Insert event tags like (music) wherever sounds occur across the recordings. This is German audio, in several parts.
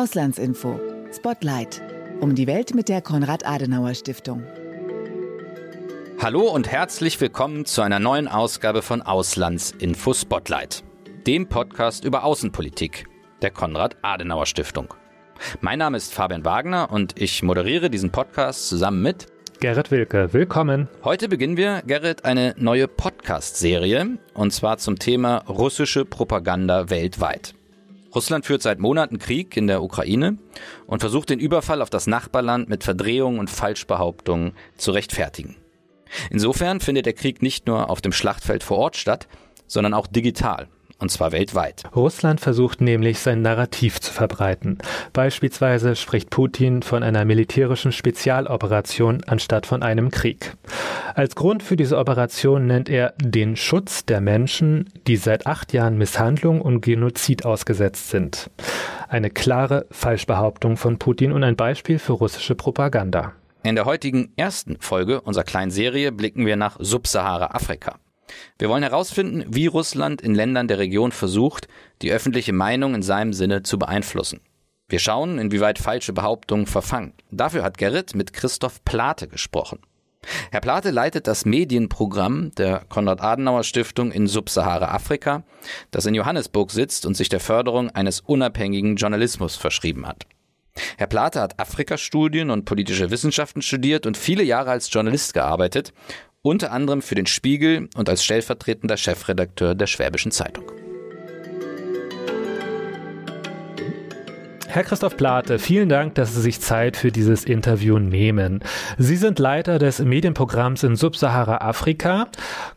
Auslandsinfo. Spotlight. Um die Welt mit der Konrad-Adenauer-Stiftung. Hallo und herzlich willkommen zu einer neuen Ausgabe von Auslandsinfo Spotlight, dem Podcast über Außenpolitik der Konrad-Adenauer-Stiftung. Mein Name ist Fabian Wagner und ich moderiere diesen Podcast zusammen mit Gerrit Wilke, willkommen. Heute beginnen wir, Gerrit, eine neue Podcast-Serie und zwar zum Thema russische Propaganda weltweit. Russland führt seit Monaten Krieg in der Ukraine und versucht den Überfall auf das Nachbarland mit Verdrehungen und Falschbehauptungen zu rechtfertigen. Insofern findet der Krieg nicht nur auf dem Schlachtfeld vor Ort statt, sondern auch digital und zwar weltweit. Russland versucht nämlich sein Narrativ zu verbreiten. Beispielsweise spricht Putin von einer militärischen Spezialoperation anstatt von einem Krieg. Als Grund für diese Operation nennt er den Schutz der Menschen, die seit acht Jahren Misshandlung und Genozid ausgesetzt sind. Eine klare Falschbehauptung von Putin und ein Beispiel für russische Propaganda. In der heutigen ersten Folge unserer kleinen Serie blicken wir nach Subsahara-Afrika. Wir wollen herausfinden, wie Russland in Ländern der Region versucht, die öffentliche Meinung in seinem Sinne zu beeinflussen. Wir schauen, inwieweit falsche Behauptungen verfangen. Dafür hat Gerrit mit Christoph Plate gesprochen. Herr Plate leitet das Medienprogramm der Konrad-Adenauer-Stiftung in Subsahara-Afrika, das in Johannesburg sitzt und sich der Förderung eines unabhängigen Journalismus verschrieben hat. Herr Plate hat Afrikastudien und politische Wissenschaften studiert und viele Jahre als Journalist gearbeitet unter anderem für den Spiegel und als stellvertretender Chefredakteur der Schwäbischen Zeitung. Herr Christoph Plate, vielen Dank, dass Sie sich Zeit für dieses Interview nehmen. Sie sind Leiter des Medienprogramms in Subsahara-Afrika.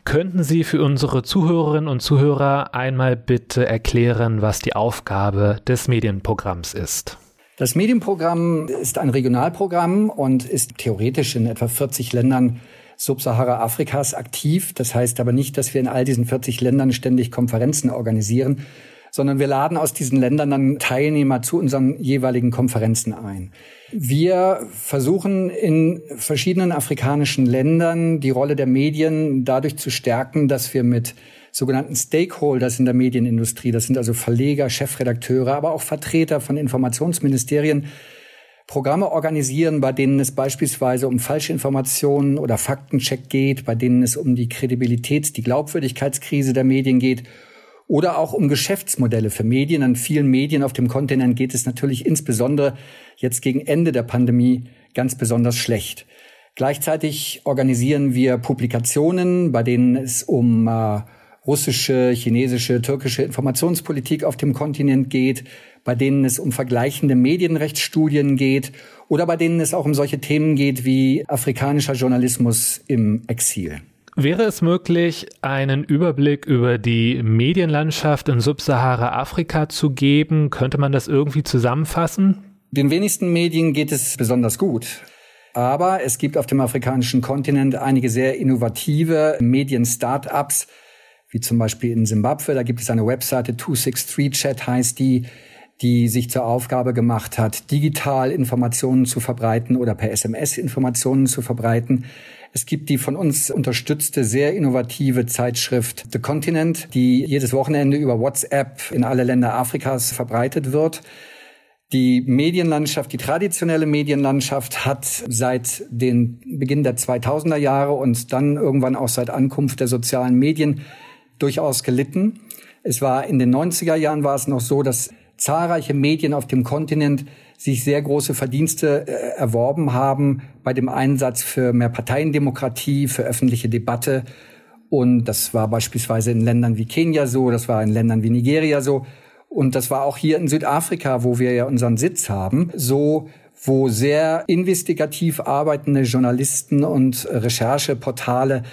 Könnten Sie für unsere Zuhörerinnen und Zuhörer einmal bitte erklären, was die Aufgabe des Medienprogramms ist? Das Medienprogramm ist ein Regionalprogramm und ist theoretisch in etwa 40 Ländern Subsahara-Afrikas aktiv. Das heißt aber nicht, dass wir in all diesen 40 Ländern ständig Konferenzen organisieren, sondern wir laden aus diesen Ländern dann Teilnehmer zu unseren jeweiligen Konferenzen ein. Wir versuchen in verschiedenen afrikanischen Ländern die Rolle der Medien dadurch zu stärken, dass wir mit sogenannten Stakeholders in der Medienindustrie, das sind also Verleger, Chefredakteure, aber auch Vertreter von Informationsministerien, Programme organisieren, bei denen es beispielsweise um Falschinformationen oder Faktencheck geht, bei denen es um die Kredibilitäts-, die Glaubwürdigkeitskrise der Medien geht oder auch um Geschäftsmodelle für Medien. An vielen Medien auf dem Kontinent geht es natürlich insbesondere jetzt gegen Ende der Pandemie ganz besonders schlecht. Gleichzeitig organisieren wir Publikationen, bei denen es um äh, russische, chinesische, türkische Informationspolitik auf dem Kontinent geht, bei denen es um vergleichende Medienrechtsstudien geht oder bei denen es auch um solche Themen geht wie afrikanischer Journalismus im Exil. Wäre es möglich, einen Überblick über die Medienlandschaft in Subsahara-Afrika zu geben? Könnte man das irgendwie zusammenfassen? Den wenigsten Medien geht es besonders gut. Aber es gibt auf dem afrikanischen Kontinent einige sehr innovative Medien-Startups, wie zum Beispiel in Simbabwe. Da gibt es eine Webseite 263chat heißt die, die sich zur Aufgabe gemacht hat, digital Informationen zu verbreiten oder per SMS Informationen zu verbreiten. Es gibt die von uns unterstützte, sehr innovative Zeitschrift The Continent, die jedes Wochenende über WhatsApp in alle Länder Afrikas verbreitet wird. Die Medienlandschaft, die traditionelle Medienlandschaft hat seit den Beginn der 2000er Jahre und dann irgendwann auch seit Ankunft der sozialen Medien durchaus gelitten. Es war in den 90er Jahren war es noch so, dass zahlreiche Medien auf dem Kontinent sich sehr große Verdienste äh, erworben haben bei dem Einsatz für mehr Parteiendemokratie, für öffentliche Debatte. Und das war beispielsweise in Ländern wie Kenia so, das war in Ländern wie Nigeria so. Und das war auch hier in Südafrika, wo wir ja unseren Sitz haben, so, wo sehr investigativ arbeitende Journalisten und Rechercheportale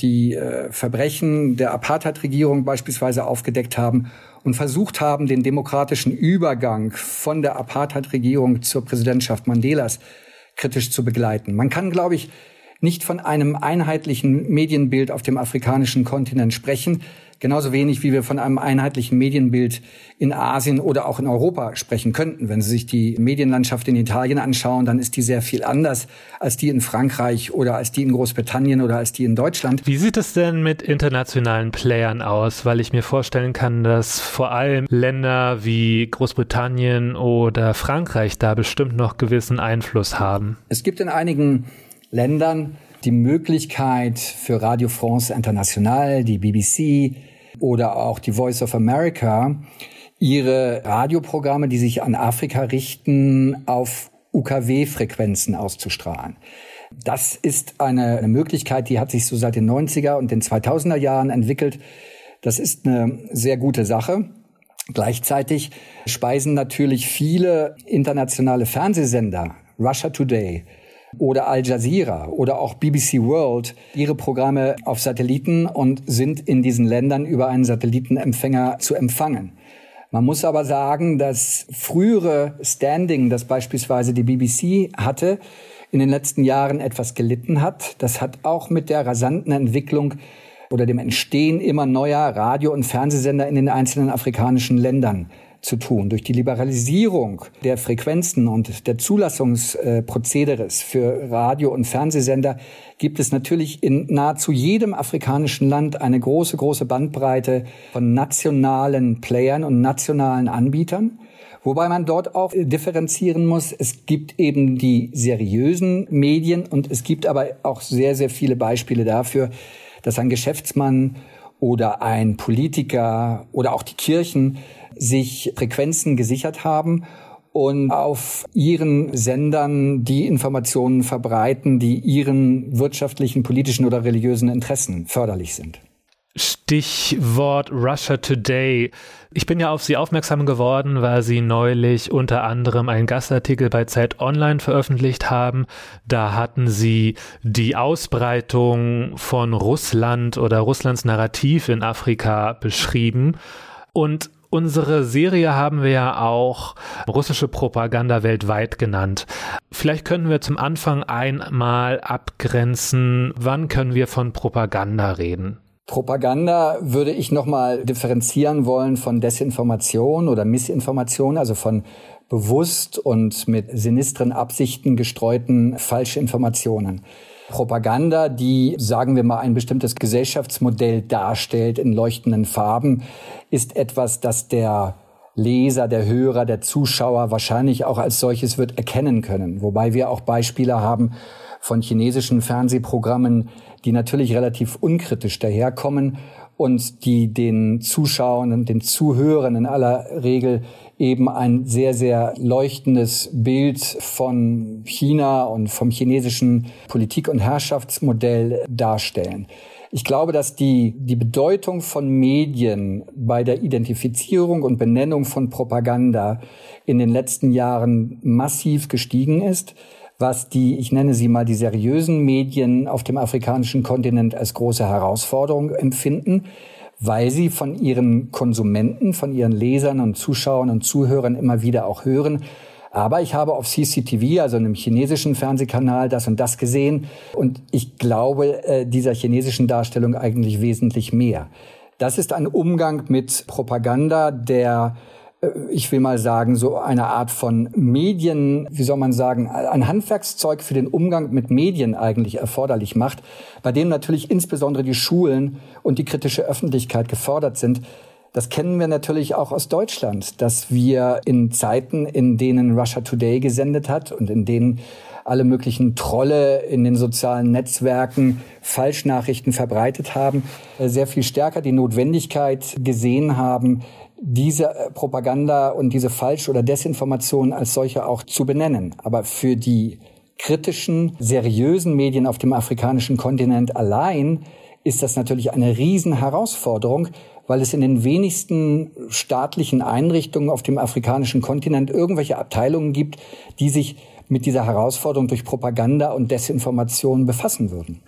die äh, Verbrechen der Apartheid-Regierung beispielsweise aufgedeckt haben und versucht haben, den demokratischen Übergang von der Apartheid-Regierung zur Präsidentschaft Mandelas kritisch zu begleiten. Man kann, glaube ich, nicht von einem einheitlichen Medienbild auf dem afrikanischen Kontinent sprechen. Genauso wenig, wie wir von einem einheitlichen Medienbild in Asien oder auch in Europa sprechen könnten. Wenn Sie sich die Medienlandschaft in Italien anschauen, dann ist die sehr viel anders als die in Frankreich oder als die in Großbritannien oder als die in Deutschland. Wie sieht es denn mit internationalen Playern aus? Weil ich mir vorstellen kann, dass vor allem Länder wie Großbritannien oder Frankreich da bestimmt noch gewissen Einfluss haben. Es gibt in einigen Ländern die Möglichkeit für Radio France International, die BBC oder auch die Voice of America, ihre Radioprogramme, die sich an Afrika richten, auf UKW-Frequenzen auszustrahlen. Das ist eine, eine, Möglichkeit, die hat sich so seit den 90er und den 2000er Jahren entwickelt. Das ist eine sehr gute Sache. Gleichzeitig speisen natürlich viele internationale Fernsehsender, Russia Today, oder Al Jazeera oder auch BBC World ihre Programme auf Satelliten und sind in diesen Ländern über einen Satellitenempfänger zu empfangen. Man muss aber sagen, das frühere Standing, das beispielsweise die BBC hatte, in den letzten Jahren etwas gelitten hat. Das hat auch mit der rasanten Entwicklung oder dem Entstehen immer neuer Radio- und Fernsehsender in den einzelnen afrikanischen Ländern zu tun. Durch die Liberalisierung der Frequenzen und der Zulassungsprozederes für Radio- und Fernsehsender gibt es natürlich in nahezu jedem afrikanischen Land eine große, große Bandbreite von nationalen Playern und nationalen Anbietern. Wobei man dort auch differenzieren muss. Es gibt eben die seriösen Medien und es gibt aber auch sehr, sehr viele Beispiele dafür, dass ein Geschäftsmann oder ein Politiker oder auch die Kirchen sich Frequenzen gesichert haben und auf ihren Sendern die Informationen verbreiten, die ihren wirtschaftlichen, politischen oder religiösen Interessen förderlich sind. Stichwort Russia Today. Ich bin ja auf Sie aufmerksam geworden, weil Sie neulich unter anderem einen Gastartikel bei Zeit Online veröffentlicht haben. Da hatten Sie die Ausbreitung von Russland oder Russlands Narrativ in Afrika beschrieben. Und Unsere Serie haben wir ja auch russische Propaganda weltweit genannt. Vielleicht können wir zum Anfang einmal abgrenzen, wann können wir von Propaganda reden? Propaganda würde ich nochmal differenzieren wollen von Desinformation oder Missinformation, also von bewusst und mit sinistren Absichten gestreuten falsche Informationen. Propaganda, die, sagen wir mal, ein bestimmtes Gesellschaftsmodell darstellt in leuchtenden Farben, ist etwas, das der Leser, der Hörer, der Zuschauer wahrscheinlich auch als solches wird erkennen können. Wobei wir auch Beispiele haben von chinesischen Fernsehprogrammen, die natürlich relativ unkritisch daherkommen und die den Zuschauern und den Zuhörern in aller Regel eben ein sehr, sehr leuchtendes Bild von China und vom chinesischen Politik- und Herrschaftsmodell darstellen. Ich glaube, dass die, die Bedeutung von Medien bei der Identifizierung und Benennung von Propaganda in den letzten Jahren massiv gestiegen ist was die, ich nenne sie mal die seriösen Medien auf dem afrikanischen Kontinent als große Herausforderung empfinden, weil sie von ihren Konsumenten, von ihren Lesern und Zuschauern und Zuhörern immer wieder auch hören, aber ich habe auf CCTV, also einem chinesischen Fernsehkanal, das und das gesehen. Und ich glaube äh, dieser chinesischen Darstellung eigentlich wesentlich mehr. Das ist ein Umgang mit Propaganda, der ich will mal sagen, so eine Art von Medien, wie soll man sagen, ein Handwerkszeug für den Umgang mit Medien eigentlich erforderlich macht, bei dem natürlich insbesondere die Schulen und die kritische Öffentlichkeit gefordert sind. Das kennen wir natürlich auch aus Deutschland, dass wir in Zeiten, in denen Russia Today gesendet hat und in denen alle möglichen Trolle in den sozialen Netzwerken Falschnachrichten verbreitet haben, äh, sehr viel stärker die Notwendigkeit gesehen haben, diese äh, Propaganda und diese Falsch- oder Desinformation als solche auch zu benennen. Aber für die kritischen, seriösen Medien auf dem afrikanischen Kontinent allein ist das natürlich eine Riesenherausforderung, weil es in den wenigsten staatlichen Einrichtungen auf dem afrikanischen Kontinent irgendwelche Abteilungen gibt, die sich mit dieser Herausforderung durch Propaganda und Desinformation befassen würden.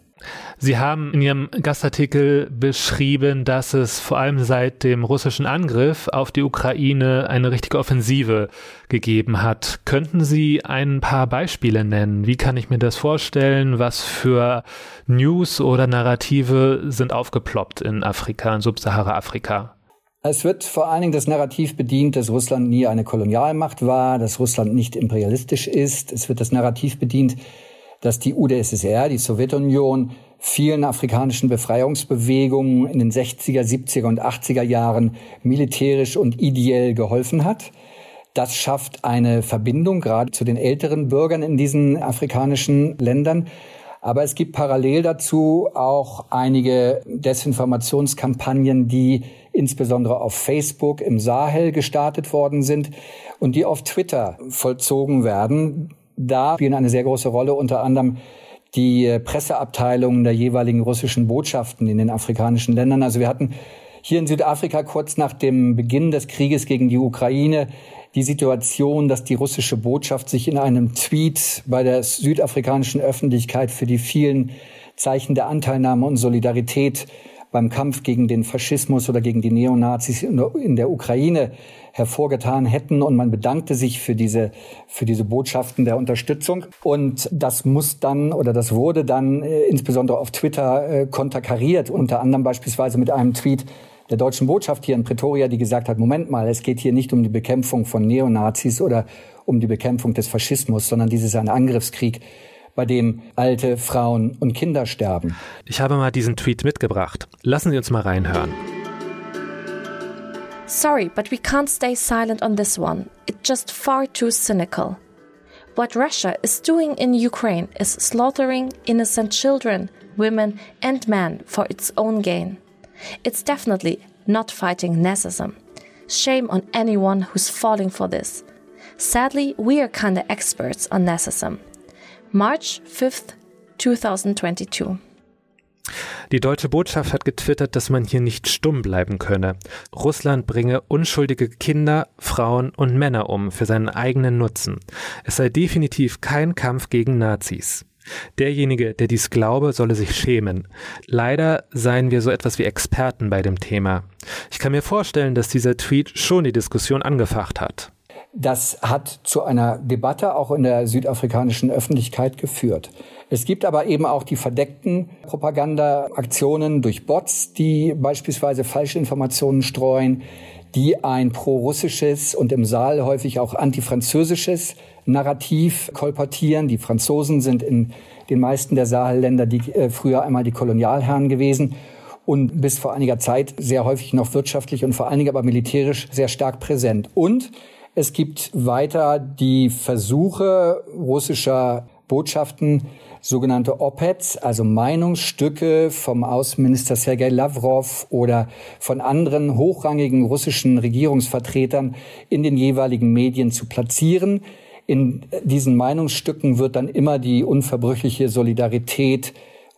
Sie haben in Ihrem Gastartikel beschrieben, dass es vor allem seit dem russischen Angriff auf die Ukraine eine richtige Offensive gegeben hat. Könnten Sie ein paar Beispiele nennen? Wie kann ich mir das vorstellen? Was für News oder Narrative sind aufgeploppt in Afrika, in Subsahara-Afrika? Es wird vor allen Dingen das Narrativ bedient, dass Russland nie eine Kolonialmacht war, dass Russland nicht imperialistisch ist. Es wird das Narrativ bedient, dass die UdSSR, die Sowjetunion, vielen afrikanischen Befreiungsbewegungen in den 60er, 70er und 80er Jahren militärisch und ideell geholfen hat. Das schafft eine Verbindung gerade zu den älteren Bürgern in diesen afrikanischen Ländern. Aber es gibt parallel dazu auch einige Desinformationskampagnen, die insbesondere auf Facebook im Sahel gestartet worden sind und die auf Twitter vollzogen werden. Da spielen eine sehr große Rolle unter anderem die Presseabteilungen der jeweiligen russischen Botschaften in den afrikanischen Ländern. Also wir hatten hier in Südafrika kurz nach dem Beginn des Krieges gegen die Ukraine die Situation, dass die russische Botschaft sich in einem Tweet bei der südafrikanischen Öffentlichkeit für die vielen Zeichen der Anteilnahme und Solidarität beim Kampf gegen den Faschismus oder gegen die Neonazis in der Ukraine hervorgetan hätten. Und man bedankte sich für diese für diese Botschaften der Unterstützung. Und das muss dann oder das wurde dann äh, insbesondere auf Twitter äh, konterkariert. Unter anderem beispielsweise mit einem Tweet der deutschen Botschaft hier in Pretoria, die gesagt hat, Moment mal, es geht hier nicht um die Bekämpfung von Neonazis oder um die Bekämpfung des Faschismus, sondern dies ist ein Angriffskrieg, bei dem alte Frauen und Kinder sterben. Ich habe mal diesen Tweet mitgebracht. Lassen Sie uns mal reinhören. Sorry, but we can't stay silent on this one. It's just far too cynical. What Russia is doing in Ukraine is slaughtering innocent children, women, and men for its own gain. It's definitely not fighting Nazism. Shame on anyone who's falling for this. Sadly, we are kinda experts on Nazism. March 5th, 2022. Die deutsche Botschaft hat getwittert, dass man hier nicht stumm bleiben könne. Russland bringe unschuldige Kinder, Frauen und Männer um für seinen eigenen Nutzen. Es sei definitiv kein Kampf gegen Nazis. Derjenige, der dies glaube, solle sich schämen. Leider seien wir so etwas wie Experten bei dem Thema. Ich kann mir vorstellen, dass dieser Tweet schon die Diskussion angefacht hat. Das hat zu einer Debatte auch in der südafrikanischen Öffentlichkeit geführt. Es gibt aber eben auch die verdeckten Propagandaaktionen durch Bots, die beispielsweise falsche Informationen streuen, die ein pro-russisches und im Saal häufig auch antifranzösisches Narrativ kolportieren. Die Franzosen sind in den meisten der Sahelländer die, äh, früher einmal die Kolonialherren gewesen und bis vor einiger Zeit sehr häufig noch wirtschaftlich und vor allen Dingen aber militärisch sehr stark präsent. Und es gibt weiter die Versuche russischer Botschaften, sogenannte Op-Eds, also Meinungsstücke vom Außenminister Sergei Lavrov oder von anderen hochrangigen russischen Regierungsvertretern in den jeweiligen Medien zu platzieren. In diesen Meinungsstücken wird dann immer die unverbrüchliche Solidarität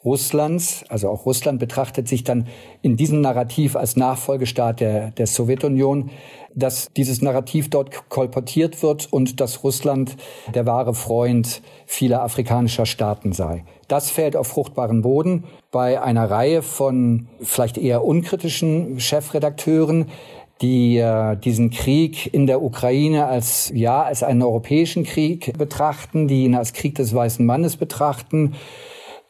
Russlands, also auch Russland betrachtet sich dann in diesem Narrativ als Nachfolgestaat der, der Sowjetunion, dass dieses Narrativ dort kolportiert wird und dass Russland der wahre Freund vieler afrikanischer Staaten sei. Das fällt auf fruchtbaren Boden bei einer Reihe von vielleicht eher unkritischen Chefredakteuren, die äh, diesen Krieg in der Ukraine als ja als einen europäischen Krieg betrachten, die ihn als Krieg des weißen Mannes betrachten,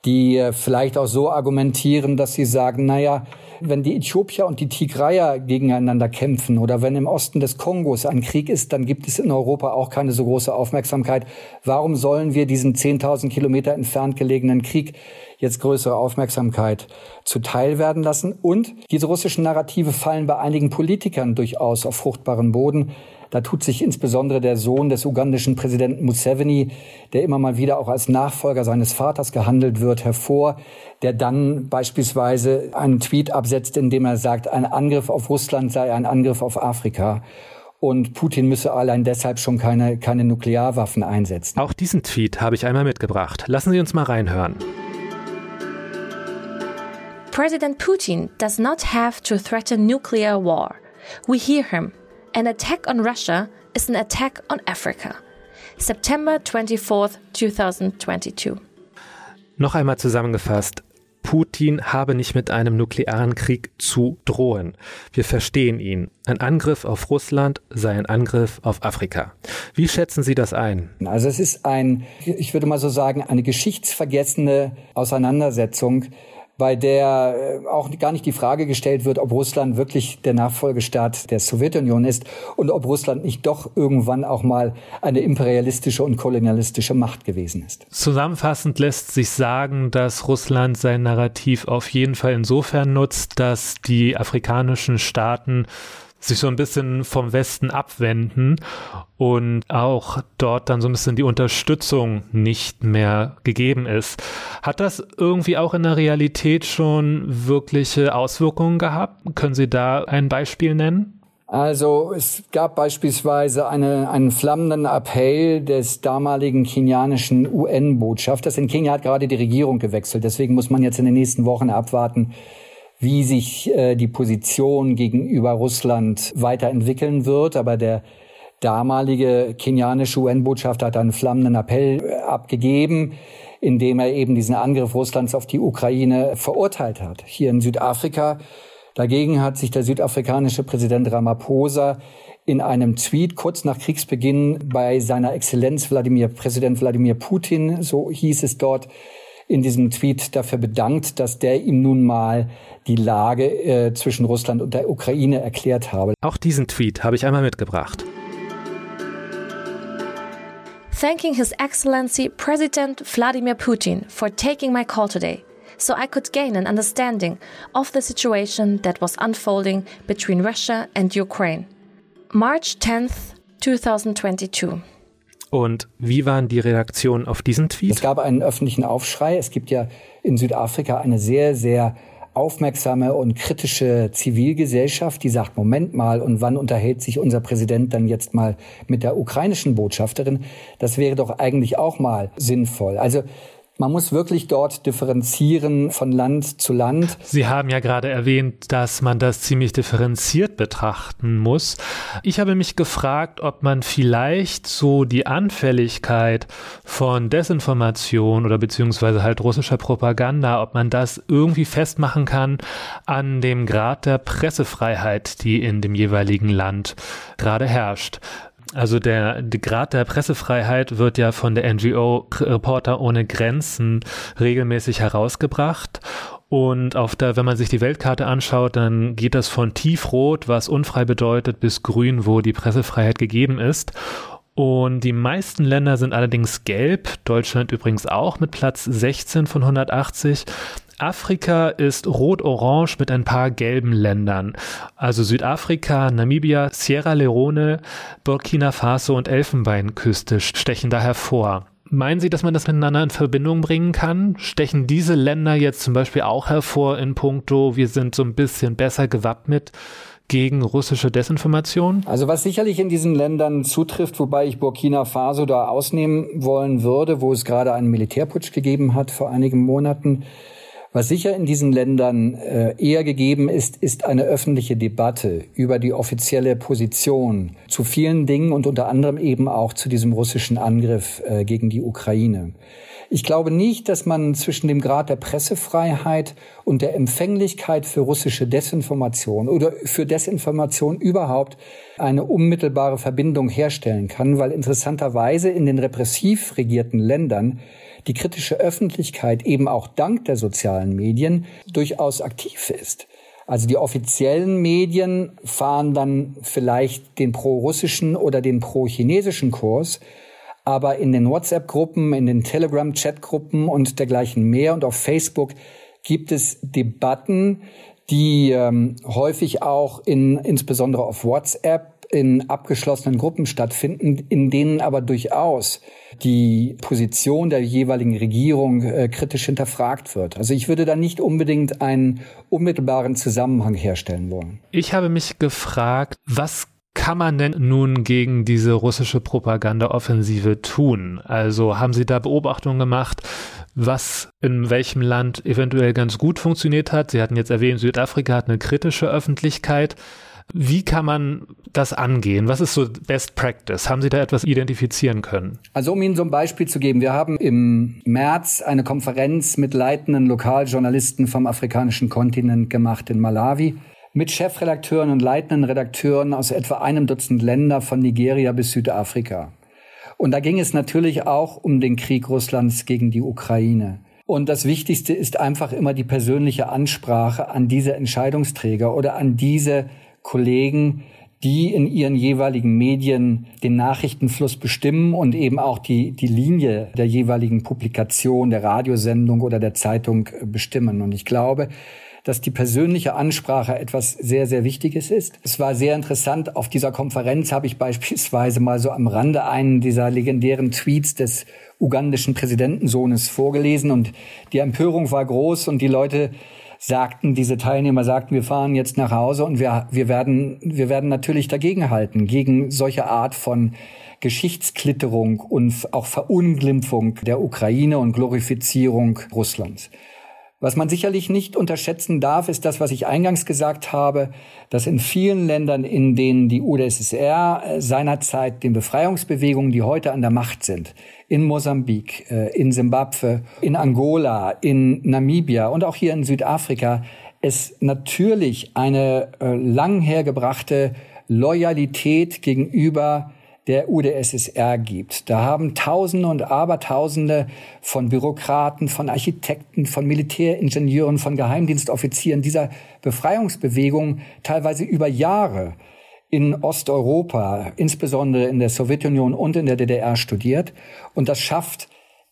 die äh, vielleicht auch so argumentieren, dass sie sagen, naja, wenn die Äthiopier und die Tigrayer gegeneinander kämpfen oder wenn im Osten des Kongos ein Krieg ist, dann gibt es in Europa auch keine so große Aufmerksamkeit. Warum sollen wir diesen 10.000 Kilometer entfernt gelegenen Krieg jetzt größere Aufmerksamkeit zuteil werden lassen? Und diese russischen Narrative fallen bei einigen Politikern durchaus auf fruchtbaren Boden. Da tut sich insbesondere der Sohn des ugandischen Präsidenten Museveni, der immer mal wieder auch als Nachfolger seines Vaters gehandelt wird, hervor, der dann beispielsweise einen Tweet absetzt, in dem er sagt, ein Angriff auf Russland sei ein Angriff auf Afrika und Putin müsse allein deshalb schon keine, keine Nuklearwaffen einsetzen. Auch diesen Tweet habe ich einmal mitgebracht. Lassen Sie uns mal reinhören. President Putin does not have to threaten nuclear war. We hear him. An attack on Russia is an attack on Africa. September 24, 2022. Noch einmal zusammengefasst. Putin habe nicht mit einem nuklearen Krieg zu drohen. Wir verstehen ihn. Ein Angriff auf Russland sei ein Angriff auf Afrika. Wie schätzen Sie das ein? Also es ist ein, ich würde mal so sagen, eine geschichtsvergessene Auseinandersetzung bei der äh, auch gar nicht die Frage gestellt wird, ob Russland wirklich der Nachfolgestaat der Sowjetunion ist und ob Russland nicht doch irgendwann auch mal eine imperialistische und kolonialistische Macht gewesen ist. Zusammenfassend lässt sich sagen, dass Russland sein Narrativ auf jeden Fall insofern nutzt, dass die afrikanischen Staaten sich so ein bisschen vom Westen abwenden und auch dort dann so ein bisschen die Unterstützung nicht mehr gegeben ist. Hat das irgendwie auch in der Realität schon wirkliche Auswirkungen gehabt? Können Sie da ein Beispiel nennen? Also es gab beispielsweise eine, einen flammenden Appell des damaligen kenianischen UN-Botschafters. In Kenia hat gerade die Regierung gewechselt, deswegen muss man jetzt in den nächsten Wochen abwarten, wie sich äh, die Position gegenüber Russland weiterentwickeln wird. Aber der damalige kenianische UN-Botschafter hat einen flammenden Appell äh, abgegeben, in dem er eben diesen Angriff Russlands auf die Ukraine verurteilt hat. Hier in Südafrika dagegen hat sich der südafrikanische Präsident Ramaphosa in einem Tweet kurz nach Kriegsbeginn bei seiner Exzellenz Wladimir, Präsident Wladimir Putin, so hieß es dort, in diesem Tweet dafür bedankt, dass der ihm nun mal die Lage äh, zwischen Russland und der Ukraine erklärt habe. Auch diesen Tweet habe ich einmal mitgebracht. Thanking His Excellency President Vladimir Putin for taking my call today so I could gain an understanding of the situation that was unfolding between Russia and Ukraine. March 10th, 2022. Und wie waren die Reaktionen auf diesen Tweet? Es gab einen öffentlichen Aufschrei. Es gibt ja in Südafrika eine sehr, sehr aufmerksame und kritische Zivilgesellschaft, die sagt, Moment mal, und wann unterhält sich unser Präsident dann jetzt mal mit der ukrainischen Botschafterin? Das wäre doch eigentlich auch mal sinnvoll. Also man muss wirklich dort differenzieren von Land zu Land. Sie haben ja gerade erwähnt, dass man das ziemlich differenziert betrachten muss. Ich habe mich gefragt, ob man vielleicht so die Anfälligkeit von Desinformation oder beziehungsweise halt russischer Propaganda, ob man das irgendwie festmachen kann an dem Grad der Pressefreiheit, die in dem jeweiligen Land gerade herrscht. Also der, der Grad der Pressefreiheit wird ja von der NGO Reporter ohne Grenzen regelmäßig herausgebracht. Und auf der, wenn man sich die Weltkarte anschaut, dann geht das von tiefrot, was unfrei bedeutet, bis grün, wo die Pressefreiheit gegeben ist. Und die meisten Länder sind allerdings gelb, Deutschland übrigens auch mit Platz 16 von 180. Afrika ist rot-orange mit ein paar gelben Ländern. Also Südafrika, Namibia, Sierra Leone, Burkina Faso und Elfenbeinküste stechen da hervor. Meinen Sie, dass man das miteinander in Verbindung bringen kann? Stechen diese Länder jetzt zum Beispiel auch hervor in puncto, wir sind so ein bisschen besser gewappnet gegen russische Desinformation? Also was sicherlich in diesen Ländern zutrifft, wobei ich Burkina Faso da ausnehmen wollen würde, wo es gerade einen Militärputsch gegeben hat vor einigen Monaten, was sicher in diesen Ländern äh, eher gegeben ist, ist eine öffentliche Debatte über die offizielle Position zu vielen Dingen und unter anderem eben auch zu diesem russischen Angriff äh, gegen die Ukraine. Ich glaube nicht, dass man zwischen dem Grad der Pressefreiheit und der Empfänglichkeit für russische Desinformation oder für Desinformation überhaupt eine unmittelbare Verbindung herstellen kann, weil interessanterweise in den repressiv regierten Ländern die kritische Öffentlichkeit eben auch dank der sozialen Medien durchaus aktiv ist. Also die offiziellen Medien fahren dann vielleicht den pro-russischen oder den pro-chinesischen Kurs, aber in den WhatsApp-Gruppen, in den Telegram-Chat-Gruppen und dergleichen mehr und auf Facebook gibt es Debatten, die ähm, häufig auch in, insbesondere auf WhatsApp in abgeschlossenen Gruppen stattfinden, in denen aber durchaus die Position der jeweiligen Regierung äh, kritisch hinterfragt wird. Also ich würde da nicht unbedingt einen unmittelbaren Zusammenhang herstellen wollen. Ich habe mich gefragt, was kann man denn nun gegen diese russische Propagandaoffensive tun? Also haben Sie da Beobachtungen gemacht, was in welchem Land eventuell ganz gut funktioniert hat? Sie hatten jetzt erwähnt, Südafrika hat eine kritische Öffentlichkeit. Wie kann man das angehen? Was ist so Best Practice? Haben Sie da etwas identifizieren können? Also um Ihnen so ein Beispiel zu geben, wir haben im März eine Konferenz mit leitenden Lokaljournalisten vom afrikanischen Kontinent gemacht in Malawi mit Chefredakteuren und leitenden Redakteuren aus etwa einem Dutzend Länder von Nigeria bis Südafrika. Und da ging es natürlich auch um den Krieg Russlands gegen die Ukraine. Und das Wichtigste ist einfach immer die persönliche Ansprache an diese Entscheidungsträger oder an diese Kollegen, die in ihren jeweiligen Medien den Nachrichtenfluss bestimmen und eben auch die, die Linie der jeweiligen Publikation, der Radiosendung oder der Zeitung bestimmen. Und ich glaube, dass die persönliche Ansprache etwas sehr, sehr Wichtiges ist. Es war sehr interessant. Auf dieser Konferenz habe ich (laughs) beispielsweise mal so am Rande einen dieser legendären Tweets des ugandischen Präsidentensohnes vorgelesen und die Empörung war groß und die Leute sagten, diese Teilnehmer sagten, wir fahren jetzt nach Hause und wir, wir werden, wir werden natürlich dagegenhalten, gegen solche Art von Geschichtsklitterung und auch Verunglimpfung der Ukraine und Glorifizierung Russlands. Was man sicherlich nicht unterschätzen darf, ist das, was ich eingangs gesagt habe, dass in vielen Ländern, in denen die UdSSR seinerzeit den Befreiungsbewegungen, die heute an der Macht sind, in Mosambik, äh, in Simbabwe, in Angola, in Namibia und auch hier in Südafrika, es natürlich eine äh, lang hergebrachte Loyalität gegenüber der UdSSR gibt. Da haben Tausende und Abertausende von Bürokraten, von Architekten, von Militäringenieuren, von Geheimdienstoffizieren dieser Befreiungsbewegung teilweise über Jahre in Osteuropa, insbesondere in der Sowjetunion und in der DDR studiert. Und das schafft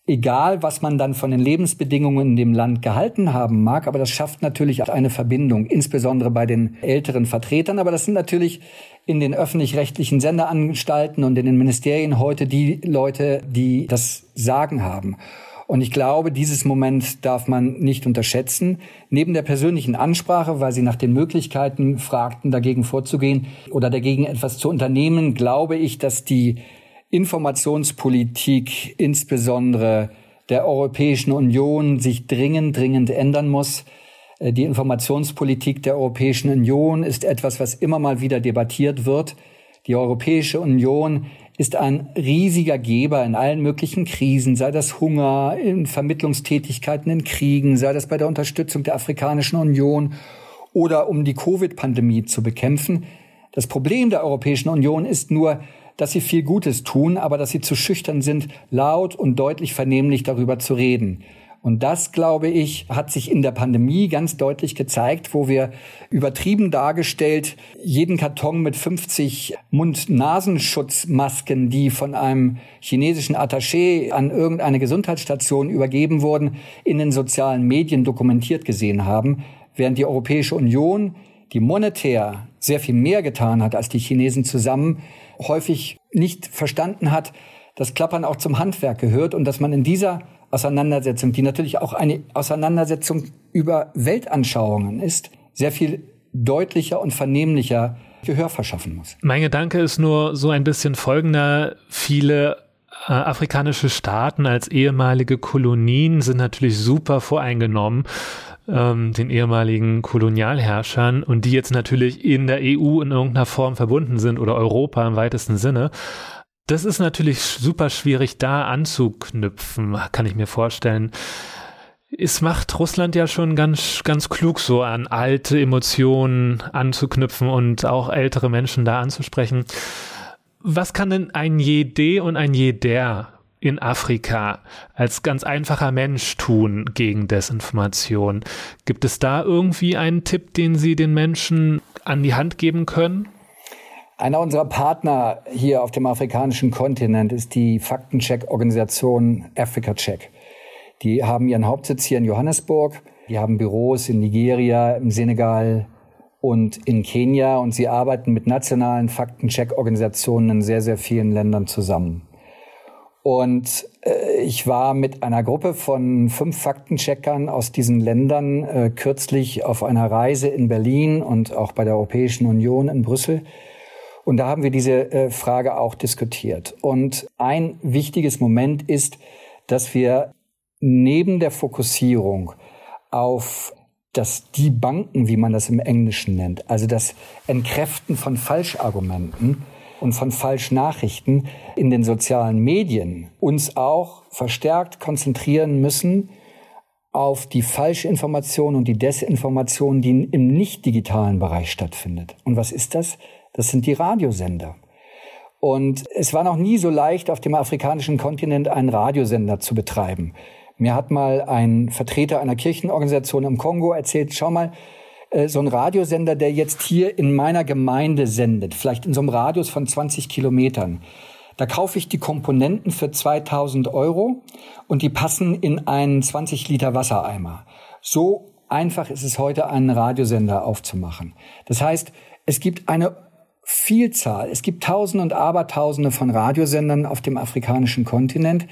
egal was man dann von den Lebensbedingungen in dem Land gehalten haben mag, aber das schafft natürlich eine Verbindung, insbesondere bei den älteren Vertretern. Aber das sind natürlich in den öffentlich-rechtlichen Senderanstalten und in den Ministerien heute die Leute, die das Sagen haben. Und ich glaube, dieses Moment darf man nicht unterschätzen. Neben der persönlichen Ansprache, weil Sie nach den Möglichkeiten fragten, dagegen vorzugehen oder dagegen etwas zu unternehmen, glaube ich, dass die Informationspolitik, insbesondere der Europäischen Union, sich dringend, dringend ändern muss. Äh, die Informationspolitik der Europäischen Union ist etwas, was immer mal wieder debattiert wird. Die Europäische Union ist ein riesiger Geber in allen möglichen Krisen, sei das Hunger, in Vermittlungstätigkeiten in Kriegen, sei das bei der Unterstützung der Afrikanischen Union oder um die Covid-Pandemie zu bekämpfen. Das Problem der Europäischen Union ist nur, dass sie viel Gutes tun, aber dass sie zu schüchtern sind, laut und deutlich vernehmlich darüber zu reden. Und das, glaube ich, hat sich in der Pandemie ganz deutlich gezeigt, wo wir übertrieben dargestellt jeden Karton mit 50 Mund-Nasenschutzmasken, die von einem chinesischen Attaché an irgendeine Gesundheitsstation übergeben wurden, in den sozialen Medien dokumentiert gesehen haben, während die Europäische Union, die monetär sehr viel mehr getan hat als die Chinesen zusammen, häufig nicht verstanden hat, dass Klappern auch zum Handwerk gehört und dass man in dieser Auseinandersetzung, die natürlich auch eine Auseinandersetzung über Weltanschauungen ist, sehr viel deutlicher und vernehmlicher Gehör verschaffen muss. Mein Gedanke ist nur so ein bisschen folgender. Viele äh, afrikanische Staaten als ehemalige Kolonien sind natürlich super voreingenommen ähm, den ehemaligen Kolonialherrschern und die jetzt natürlich in der EU in irgendeiner Form verbunden sind oder Europa im weitesten Sinne. Das ist natürlich super schwierig da anzuknüpfen, kann ich mir vorstellen. Es macht Russland ja schon ganz, ganz klug so an alte Emotionen anzuknüpfen und auch ältere Menschen da anzusprechen. Was kann denn ein Jede und ein Jeder in Afrika als ganz einfacher Mensch tun gegen Desinformation? Gibt es da irgendwie einen Tipp, den Sie den Menschen an die Hand geben können? Einer unserer Partner hier auf dem afrikanischen Kontinent ist die Faktencheck-Organisation Africa Check. Die haben ihren Hauptsitz hier in Johannesburg. Die haben Büros in Nigeria, im Senegal und in Kenia und sie arbeiten mit nationalen Faktencheck-Organisationen in sehr, sehr vielen Ländern zusammen. Und äh, ich war mit einer Gruppe von fünf Faktencheckern aus diesen Ländern äh, kürzlich auf einer Reise in Berlin und auch bei der Europäischen Union in Brüssel. Und da haben wir diese äh, Frage auch diskutiert. Und ein wichtiges Moment ist, dass wir neben der Fokussierung auf das Banken, wie man das im Englischen nennt, also das Entkräften von Falschargumenten und von Falschnachrichten in den sozialen Medien uns auch verstärkt konzentrieren müssen auf die Falschinformation und die Desinformation, die im nicht digitalen Bereich stattfindet. Und was ist das? Das sind die Radiosender. Und es war noch nie so leicht, auf dem afrikanischen Kontinent einen Radiosender zu betreiben. Mir hat mal ein Vertreter einer Kirchenorganisation im Kongo erzählt, schau mal, äh, so ein Radiosender, der jetzt hier in meiner Gemeinde sendet, vielleicht in so einem Radius von 20 Kilometern, da kaufe ich die Komponenten für 2000 Euro und die passen in einen 20 Liter Wassereimer. So einfach ist es heute, einen Radiosender aufzumachen. Das heißt, es gibt eine Vielzahl, es gibt Tausende und Abertausende von Radiosendern auf dem afrikanischen Kontinent.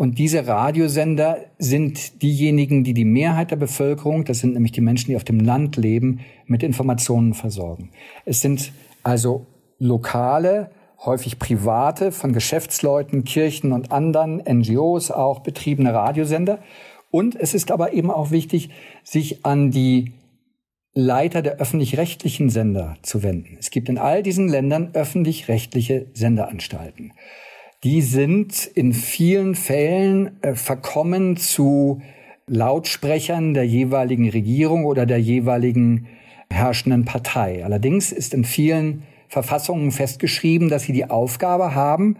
Und diese Radiosender sind diejenigen, die die Mehrheit der Bevölkerung, das sind nämlich die Menschen, die auf dem Land leben, mit Informationen versorgen. Es sind also lokale, häufig private, von Geschäftsleuten, Kirchen und anderen NGOs auch betriebene Radiosender. Und es ist aber eben auch wichtig, sich an die Leiter der öffentlich-rechtlichen Sender zu wenden. Es gibt in all diesen Ländern öffentlich-rechtliche Senderanstalten. Die sind in vielen Fällen äh, verkommen zu Lautsprechern der jeweiligen Regierung oder der jeweiligen herrschenden Partei. Allerdings ist in vielen Verfassungen festgeschrieben, dass sie die Aufgabe haben,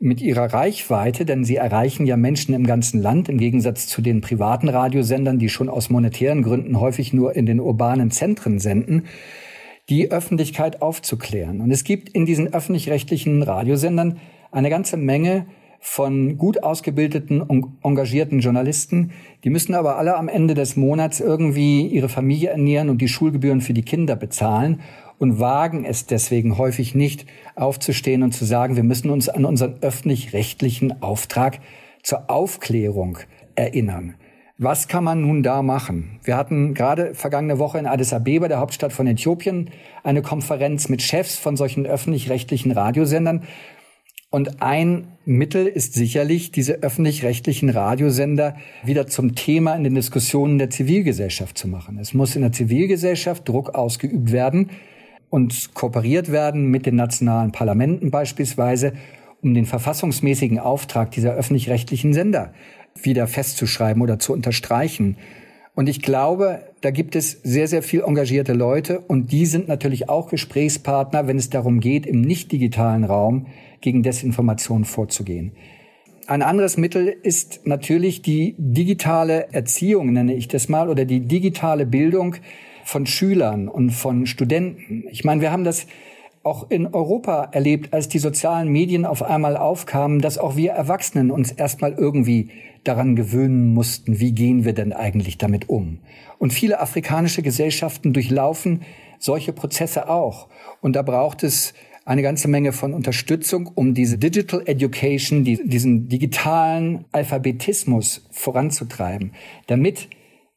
mit ihrer Reichweite, denn sie erreichen ja Menschen im ganzen Land, im Gegensatz zu den privaten Radiosendern, die schon aus monetären Gründen häufig nur in den urbanen Zentren senden, die Öffentlichkeit aufzuklären. Und es gibt in diesen öffentlich-rechtlichen Radiosendern eine ganze Menge von gut ausgebildeten und engagierten Journalisten. Die müssen aber alle am Ende des Monats irgendwie ihre Familie ernähren und die Schulgebühren für die Kinder bezahlen und wagen es deswegen häufig nicht, aufzustehen und zu sagen, wir müssen uns an unseren öffentlich-rechtlichen Auftrag zur Aufklärung erinnern. Was kann man nun da machen? Wir hatten gerade vergangene Woche in Addis Abeba, der Hauptstadt von Äthiopien, eine Konferenz mit Chefs von solchen öffentlich-rechtlichen Radiosendern. Und ein Mittel ist sicherlich, diese öffentlich-rechtlichen Radiosender wieder zum Thema in den Diskussionen der Zivilgesellschaft zu machen. Es muss in der Zivilgesellschaft Druck ausgeübt werden, und kooperiert werden mit den nationalen Parlamenten beispielsweise, um den verfassungsmäßigen Auftrag dieser öffentlich-rechtlichen Sender wieder festzuschreiben oder zu unterstreichen. Und ich glaube, da gibt es sehr, sehr viel engagierte Leute und die sind natürlich auch Gesprächspartner, wenn es darum geht, im nicht digitalen Raum gegen Desinformation vorzugehen. Ein anderes Mittel ist natürlich die digitale Erziehung, nenne ich das mal, oder die digitale Bildung von Schülern und von Studenten. Ich meine, wir haben das auch in Europa erlebt, als die sozialen Medien auf einmal aufkamen, dass auch wir Erwachsenen uns erstmal irgendwie daran gewöhnen mussten, wie gehen wir denn eigentlich damit um. Und viele afrikanische Gesellschaften durchlaufen solche Prozesse auch. Und da braucht es eine ganze Menge von Unterstützung, um diese Digital Education, diesen digitalen Alphabetismus voranzutreiben, damit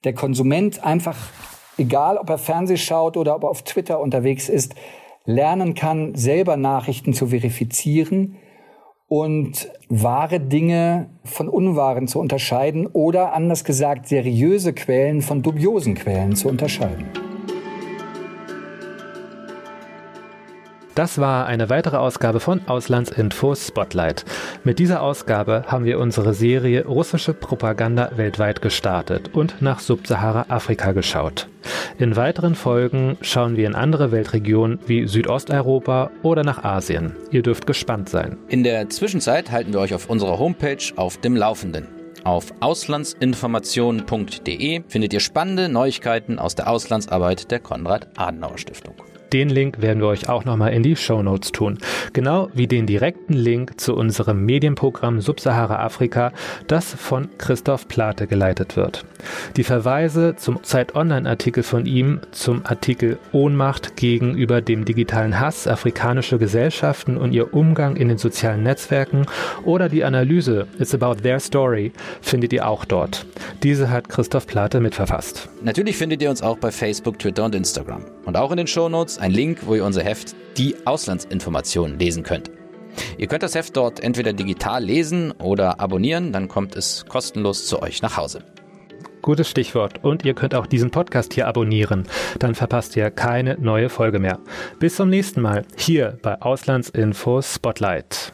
der Konsument einfach egal ob er Fernseh schaut oder ob er auf Twitter unterwegs ist, lernen kann, selber Nachrichten zu verifizieren und wahre Dinge von unwahren zu unterscheiden oder anders gesagt seriöse Quellen von dubiosen Quellen zu unterscheiden. Das war eine weitere Ausgabe von Auslandsinfo Spotlight. Mit dieser Ausgabe haben wir unsere Serie Russische Propaganda weltweit gestartet und nach Subsahara-Afrika geschaut. In weiteren Folgen schauen wir in andere Weltregionen wie Südosteuropa oder nach Asien. Ihr dürft gespannt sein. In der Zwischenzeit halten wir euch auf unserer Homepage auf dem Laufenden. Auf auslandsinformationen.de findet ihr spannende Neuigkeiten aus der Auslandsarbeit der Konrad-Adenauer-Stiftung. Den Link werden wir euch auch nochmal in die Show Notes tun. Genau wie den direkten Link zu unserem Medienprogramm Subsahara Afrika, das von Christoph Plate geleitet wird. Die Verweise zum Zeit Online Artikel von ihm, zum Artikel Ohnmacht gegenüber dem digitalen Hass, afrikanische Gesellschaften und ihr Umgang in den sozialen Netzwerken oder die Analyse It's About Their Story findet ihr auch dort. Diese hat Christoph Plate mitverfasst. Natürlich findet ihr uns auch bei Facebook, Twitter und Instagram. Und auch in den Show Notes ein Link, wo ihr unser Heft Die Auslandsinformationen lesen könnt. Ihr könnt das Heft dort entweder digital lesen oder abonnieren, dann kommt es kostenlos zu euch nach Hause. Gutes Stichwort. Und ihr könnt auch diesen Podcast hier abonnieren. Dann verpasst ihr keine neue Folge mehr. Bis zum nächsten Mal hier bei Auslandsinfo Spotlight.